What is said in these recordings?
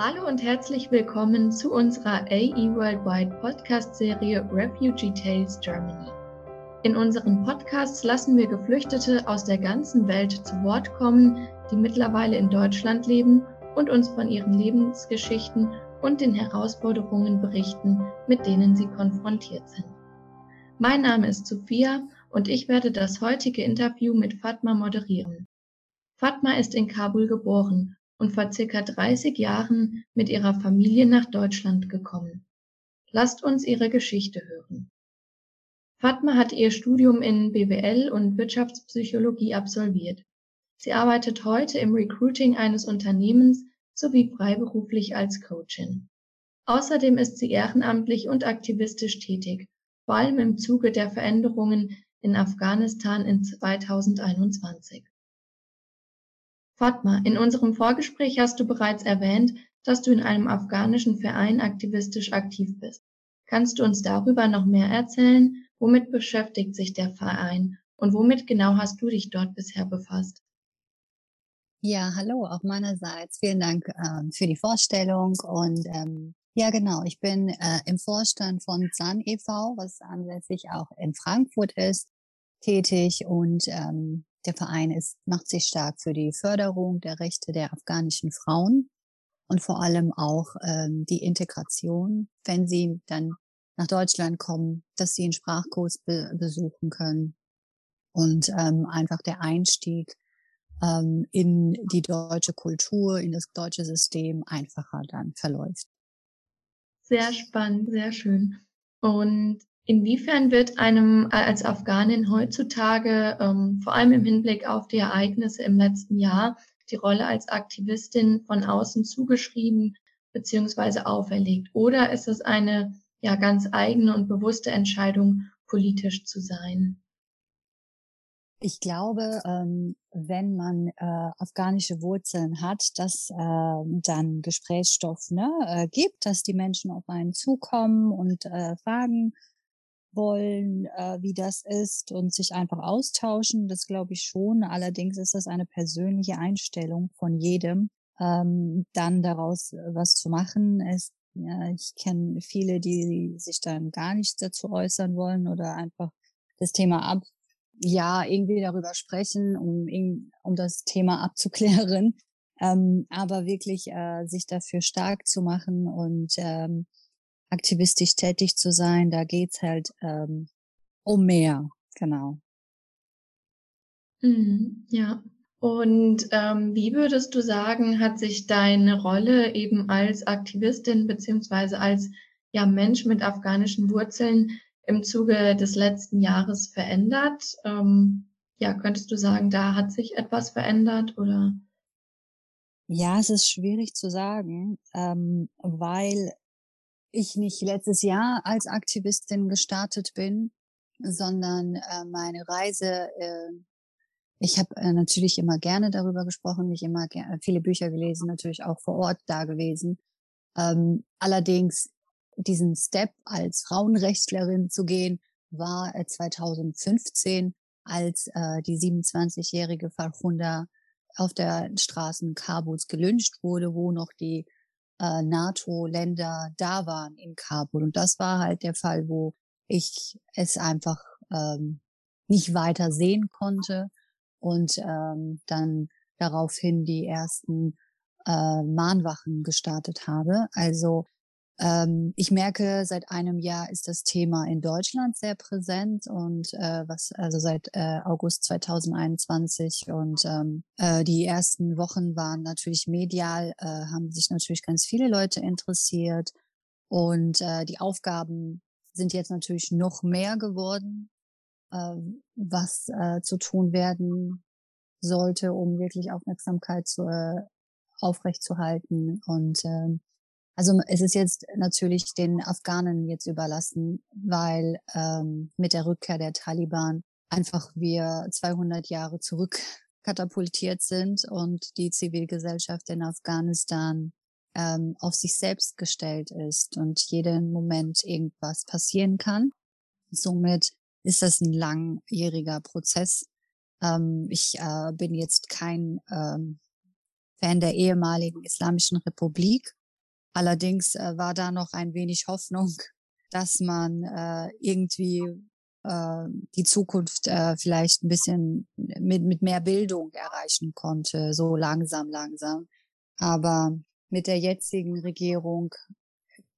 Hallo und herzlich willkommen zu unserer AE Worldwide Podcast-Serie Refugee Tales Germany. In unseren Podcasts lassen wir Geflüchtete aus der ganzen Welt zu Wort kommen, die mittlerweile in Deutschland leben und uns von ihren Lebensgeschichten und den Herausforderungen berichten, mit denen sie konfrontiert sind. Mein Name ist Sophia und ich werde das heutige Interview mit Fatma moderieren. Fatma ist in Kabul geboren und vor circa 30 Jahren mit ihrer Familie nach Deutschland gekommen. Lasst uns ihre Geschichte hören. Fatma hat ihr Studium in BWL und Wirtschaftspsychologie absolviert. Sie arbeitet heute im Recruiting eines Unternehmens sowie freiberuflich als Coachin. Außerdem ist sie ehrenamtlich und aktivistisch tätig, vor allem im Zuge der Veränderungen in Afghanistan in 2021. Fatma, in unserem Vorgespräch hast du bereits erwähnt, dass du in einem afghanischen Verein aktivistisch aktiv bist. Kannst du uns darüber noch mehr erzählen? Womit beschäftigt sich der Verein und womit genau hast du dich dort bisher befasst? Ja, hallo, auch meinerseits. Vielen Dank ähm, für die Vorstellung. Und ähm, ja, genau, ich bin äh, im Vorstand von ZAN e.V., was ansässig auch in Frankfurt ist, tätig. Und ähm, der Verein ist, macht sich stark für die Förderung der Rechte der afghanischen Frauen und vor allem auch ähm, die Integration, wenn sie dann nach Deutschland kommen, dass sie einen Sprachkurs be besuchen können und ähm, einfach der Einstieg ähm, in die deutsche Kultur, in das deutsche System einfacher dann verläuft. Sehr spannend, sehr schön. Und Inwiefern wird einem als Afghanin heutzutage, ähm, vor allem im Hinblick auf die Ereignisse im letzten Jahr, die Rolle als Aktivistin von außen zugeschrieben bzw. auferlegt? Oder ist es eine ja ganz eigene und bewusste Entscheidung, politisch zu sein? Ich glaube, ähm, wenn man äh, afghanische Wurzeln hat, dass äh, dann Gesprächsstoff ne, äh, gibt, dass die Menschen auf einen zukommen und äh, fragen, wollen, äh, wie das ist und sich einfach austauschen. Das glaube ich schon. Allerdings ist das eine persönliche Einstellung von jedem, ähm, dann daraus äh, was zu machen. Es, ja, ich kenne viele, die sich dann gar nicht dazu äußern wollen oder einfach das Thema ab, ja, irgendwie darüber sprechen, um, um das Thema abzuklären. Ähm, aber wirklich äh, sich dafür stark zu machen und ähm, aktivistisch tätig zu sein. Da geht's halt ähm, um mehr, genau. Mhm, ja. Und ähm, wie würdest du sagen, hat sich deine Rolle eben als Aktivistin beziehungsweise als ja, Mensch mit afghanischen Wurzeln im Zuge des letzten Jahres verändert? Ähm, ja, könntest du sagen, da hat sich etwas verändert oder? Ja, es ist schwierig zu sagen, ähm, weil ich nicht letztes Jahr als Aktivistin gestartet bin, sondern äh, meine Reise, äh, ich habe äh, natürlich immer gerne darüber gesprochen, mich immer viele Bücher gelesen, natürlich auch vor Ort da gewesen. Ähm, allerdings diesen Step als Frauenrechtlerin zu gehen, war äh, 2015, als äh, die 27-jährige Farhunda auf der Straßen Kabuls gelünscht wurde, wo noch die äh, NATO-Länder da waren in Kabul. Und das war halt der Fall, wo ich es einfach ähm, nicht weiter sehen konnte und ähm, dann daraufhin die ersten äh, Mahnwachen gestartet habe. Also ähm, ich merke, seit einem Jahr ist das Thema in Deutschland sehr präsent und äh, was also seit äh, August 2021 und ähm, äh, die ersten Wochen waren natürlich medial, äh, haben sich natürlich ganz viele Leute interessiert und äh, die Aufgaben sind jetzt natürlich noch mehr geworden, äh, was äh, zu tun werden sollte, um wirklich Aufmerksamkeit zu, äh, aufrechtzuerhalten und äh, also es ist jetzt natürlich den Afghanen jetzt überlassen, weil ähm, mit der Rückkehr der Taliban einfach wir 200 Jahre zurück katapultiert sind und die Zivilgesellschaft in Afghanistan ähm, auf sich selbst gestellt ist und jeden Moment irgendwas passieren kann. Somit ist das ein langjähriger Prozess. Ähm, ich äh, bin jetzt kein ähm, Fan der ehemaligen Islamischen Republik, Allerdings äh, war da noch ein wenig Hoffnung, dass man äh, irgendwie äh, die Zukunft äh, vielleicht ein bisschen mit, mit mehr Bildung erreichen konnte, so langsam, langsam. Aber mit der jetzigen Regierung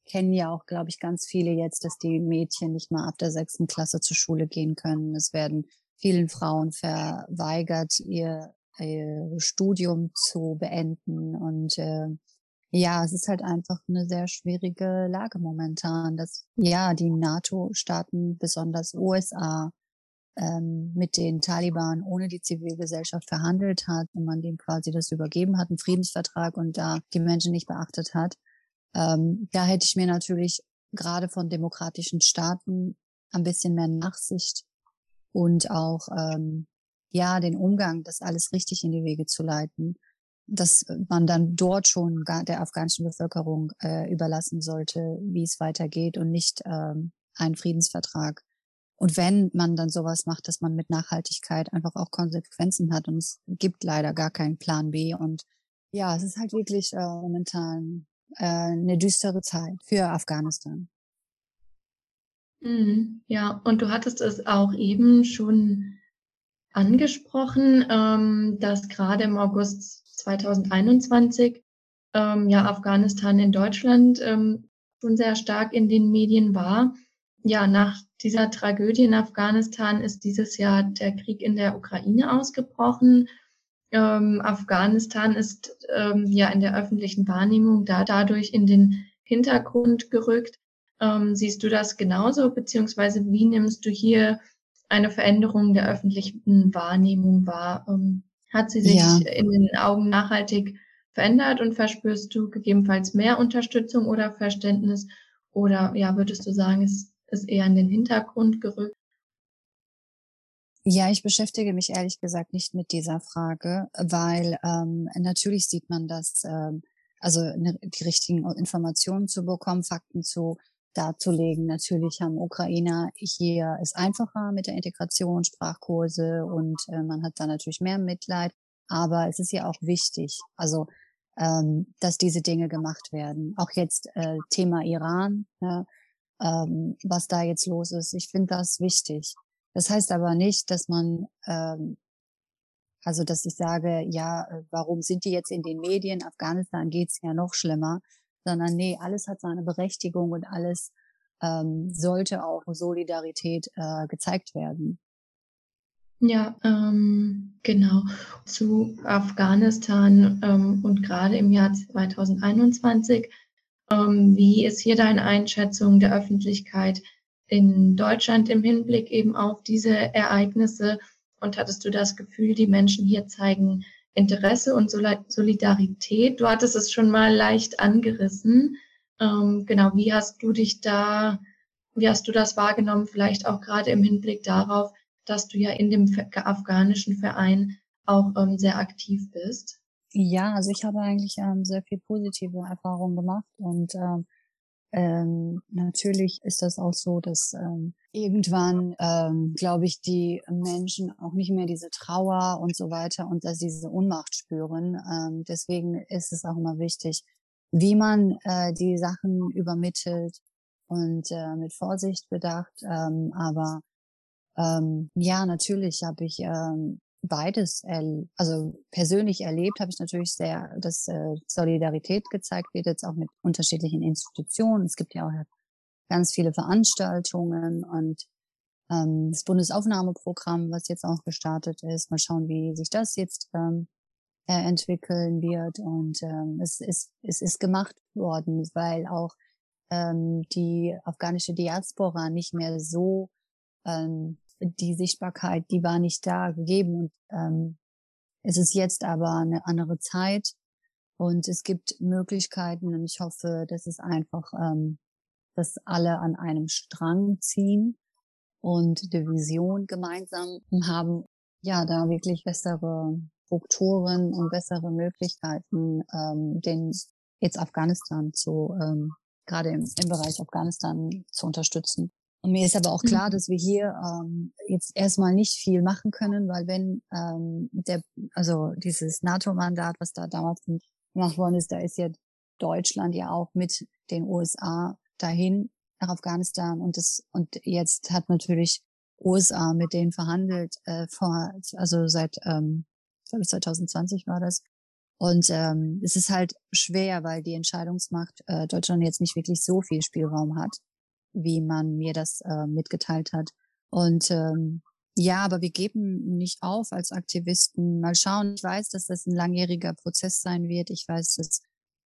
kennen ja auch, glaube ich, ganz viele jetzt, dass die Mädchen nicht mal ab der sechsten Klasse zur Schule gehen können. Es werden vielen Frauen verweigert, ihr, ihr Studium zu beenden. Und äh, ja, es ist halt einfach eine sehr schwierige Lage momentan, dass ja die NATO-Staaten, besonders USA, ähm, mit den Taliban ohne die Zivilgesellschaft verhandelt hat und man denen quasi das übergeben hat, einen Friedensvertrag und da die Menschen nicht beachtet hat. Ähm, da hätte ich mir natürlich gerade von demokratischen Staaten ein bisschen mehr Nachsicht und auch ähm, ja den Umgang, das alles richtig in die Wege zu leiten, dass man dann dort schon der afghanischen Bevölkerung äh, überlassen sollte, wie es weitergeht und nicht ähm, einen Friedensvertrag. Und wenn man dann sowas macht, dass man mit Nachhaltigkeit einfach auch Konsequenzen hat und es gibt leider gar keinen Plan B und ja, es ist halt wirklich äh, momentan äh, eine düstere Zeit für Afghanistan. Mhm, ja, und du hattest es auch eben schon angesprochen, ähm, dass gerade im August 2021 ähm, ja Afghanistan in Deutschland ähm, schon sehr stark in den Medien war. Ja, nach dieser Tragödie in Afghanistan ist dieses Jahr der Krieg in der Ukraine ausgebrochen. Ähm, Afghanistan ist ähm, ja in der öffentlichen Wahrnehmung da dadurch in den Hintergrund gerückt. Ähm, siehst du das genauso, beziehungsweise wie nimmst du hier eine Veränderung der öffentlichen Wahrnehmung wahr? Ähm, hat sie sich ja. in den Augen nachhaltig verändert und verspürst du gegebenenfalls mehr Unterstützung oder Verständnis? Oder ja, würdest du sagen, es ist eher in den Hintergrund gerückt? Ja, ich beschäftige mich ehrlich gesagt nicht mit dieser Frage, weil ähm, natürlich sieht man das, ähm, also ne, die richtigen Informationen zu bekommen, Fakten zu darzulegen. Natürlich haben Ukrainer hier es einfacher mit der Integration, Sprachkurse und äh, man hat da natürlich mehr Mitleid. Aber es ist ja auch wichtig, also ähm, dass diese Dinge gemacht werden. Auch jetzt äh, Thema Iran, ne, ähm, was da jetzt los ist. Ich finde das wichtig. Das heißt aber nicht, dass man, ähm, also dass ich sage, ja, äh, warum sind die jetzt in den Medien? Afghanistan geht's ja noch schlimmer, sondern nee, alles hat seine Berechtigung und alles ähm, sollte auch Solidarität äh, gezeigt werden. Ja, ähm, genau. Zu Afghanistan ähm, und gerade im Jahr 2021. Ähm, wie ist hier deine Einschätzung der Öffentlichkeit? in Deutschland im Hinblick eben auf diese Ereignisse? Und hattest du das Gefühl, die Menschen hier zeigen Interesse und Solidarität? Du hattest es schon mal leicht angerissen. Ähm, genau, wie hast du dich da, wie hast du das wahrgenommen? Vielleicht auch gerade im Hinblick darauf, dass du ja in dem afghanischen Verein auch ähm, sehr aktiv bist. Ja, also ich habe eigentlich ähm, sehr viel positive Erfahrungen gemacht und ähm, ähm, natürlich ist das auch so, dass ähm, irgendwann, ähm, glaube ich, die Menschen auch nicht mehr diese Trauer und so weiter und dass diese Unmacht spüren. Ähm, deswegen ist es auch immer wichtig, wie man äh, die Sachen übermittelt und äh, mit Vorsicht bedacht. Ähm, aber ähm, ja, natürlich habe ich ähm, beides, also persönlich erlebt habe ich natürlich sehr, dass äh, Solidarität gezeigt wird, jetzt auch mit unterschiedlichen Institutionen. Es gibt ja auch ganz viele Veranstaltungen und ähm, das Bundesaufnahmeprogramm, was jetzt auch gestartet ist. Mal schauen, wie sich das jetzt ähm, äh, entwickeln wird. Und ähm, es, ist, es ist gemacht worden, weil auch ähm, die afghanische Diaspora nicht mehr so ähm, die Sichtbarkeit, die war nicht da gegeben. Und ähm, es ist jetzt aber eine andere Zeit und es gibt Möglichkeiten und ich hoffe, dass es einfach, ähm, dass alle an einem Strang ziehen und die Vision gemeinsam haben, ja, da wirklich bessere Strukturen und bessere Möglichkeiten, ähm, den jetzt Afghanistan zu, ähm, gerade im, im Bereich Afghanistan zu unterstützen. Und mir ist aber auch klar, mhm. dass wir hier ähm, jetzt erstmal nicht viel machen können, weil wenn ähm, der, also dieses NATO-Mandat, was da damals gemacht worden ist, da ist ja Deutschland ja auch mit den USA dahin nach Afghanistan. Und das und jetzt hat natürlich USA mit denen verhandelt äh, vor also seit ähm, glaube ich 2020 war das. Und ähm, es ist halt schwer, weil die Entscheidungsmacht äh, Deutschland jetzt nicht wirklich so viel Spielraum hat, wie man mir das äh, mitgeteilt hat und ähm, ja, aber wir geben nicht auf als Aktivisten. Mal schauen. Ich weiß, dass das ein langjähriger Prozess sein wird. Ich weiß, dass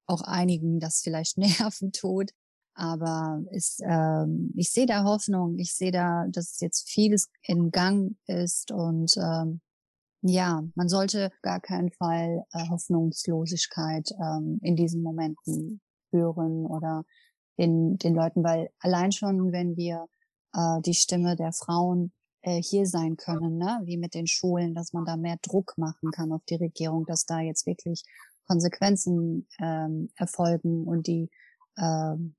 auch einigen das vielleicht Nerven tut. Aber ist, ähm, ich sehe da Hoffnung. Ich sehe da, dass jetzt vieles in Gang ist und ähm, ja, man sollte gar keinen Fall äh, Hoffnungslosigkeit ähm, in diesen Momenten hören oder den, den Leuten, weil allein schon, wenn wir äh, die Stimme der Frauen äh, hier sein können, ne? wie mit den Schulen, dass man da mehr Druck machen kann auf die Regierung, dass da jetzt wirklich Konsequenzen ähm, erfolgen und die ähm,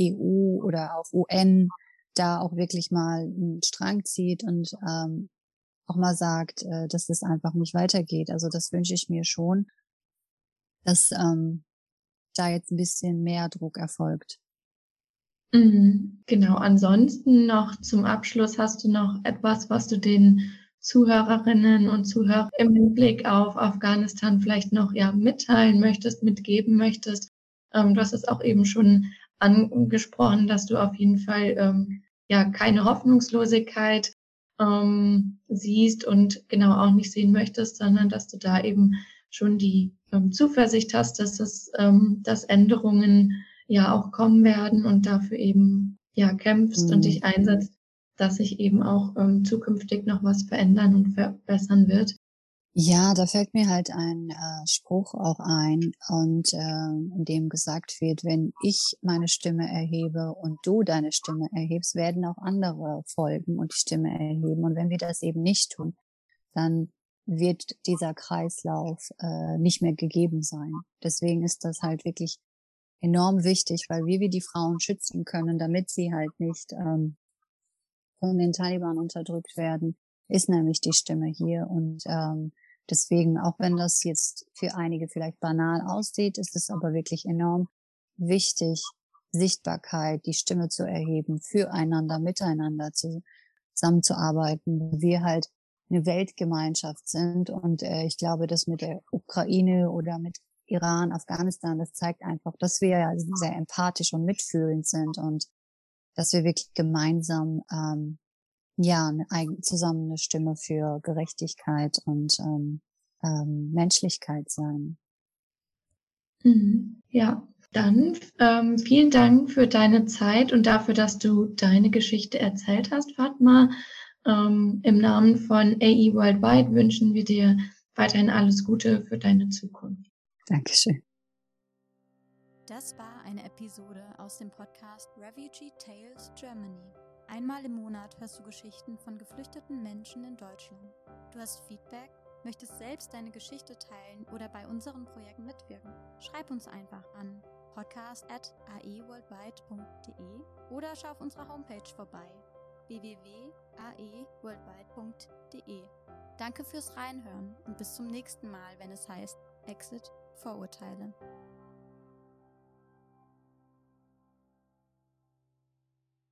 EU oder auch UN da auch wirklich mal einen Strang zieht und ähm, auch mal sagt, äh, dass das einfach nicht weitergeht. Also das wünsche ich mir schon, dass ähm, da jetzt ein bisschen mehr Druck erfolgt. Mhm, genau. Ansonsten noch zum Abschluss hast du noch etwas, was du den Zuhörerinnen und Zuhörern im Hinblick auf Afghanistan vielleicht noch ja mitteilen möchtest, mitgeben möchtest. Ähm, du hast es auch eben schon angesprochen, dass du auf jeden Fall ähm, ja keine Hoffnungslosigkeit ähm, siehst und genau auch nicht sehen möchtest, sondern dass du da eben schon die ähm, Zuversicht hast, dass es, ähm, dass Änderungen ja auch kommen werden und dafür eben ja kämpfst mhm. und dich einsetzt, dass sich eben auch ähm, zukünftig noch was verändern und verbessern wird. Ja, da fällt mir halt ein äh, Spruch auch ein und äh, in dem gesagt wird, wenn ich meine Stimme erhebe und du deine Stimme erhebst, werden auch andere folgen und die Stimme erheben. Und wenn wir das eben nicht tun, dann wird dieser Kreislauf äh, nicht mehr gegeben sein. Deswegen ist das halt wirklich enorm wichtig, weil wie wir die Frauen schützen können, damit sie halt nicht ähm, von den Taliban unterdrückt werden, ist nämlich die Stimme hier und ähm, Deswegen, auch wenn das jetzt für einige vielleicht banal aussieht, ist es aber wirklich enorm wichtig, Sichtbarkeit, die Stimme zu erheben, füreinander, miteinander zu, zusammenzuarbeiten. Wir halt eine Weltgemeinschaft sind und äh, ich glaube, dass mit der Ukraine oder mit Iran, Afghanistan, das zeigt einfach, dass wir ja sehr empathisch und mitfühlend sind und dass wir wirklich gemeinsam ähm, ja, eine, zusammen eine Stimme für Gerechtigkeit und ähm, ähm, Menschlichkeit sein. Mhm. Ja, dann ähm, vielen Dank für deine Zeit und dafür, dass du deine Geschichte erzählt hast, Fatma. Ähm, Im Namen von AE Worldwide wünschen wir dir weiterhin alles Gute für deine Zukunft. Dankeschön. Das war eine Episode aus dem Podcast Refugee Tales Germany. Einmal im Monat hörst du Geschichten von geflüchteten Menschen in Deutschland. Du hast Feedback, möchtest selbst deine Geschichte teilen oder bei unseren Projekten mitwirken? Schreib uns einfach an podcast.aeworldwide.de oder schau auf unserer Homepage vorbei www.aeworldwide.de. Danke fürs Reinhören und bis zum nächsten Mal, wenn es heißt Exit Vorurteile.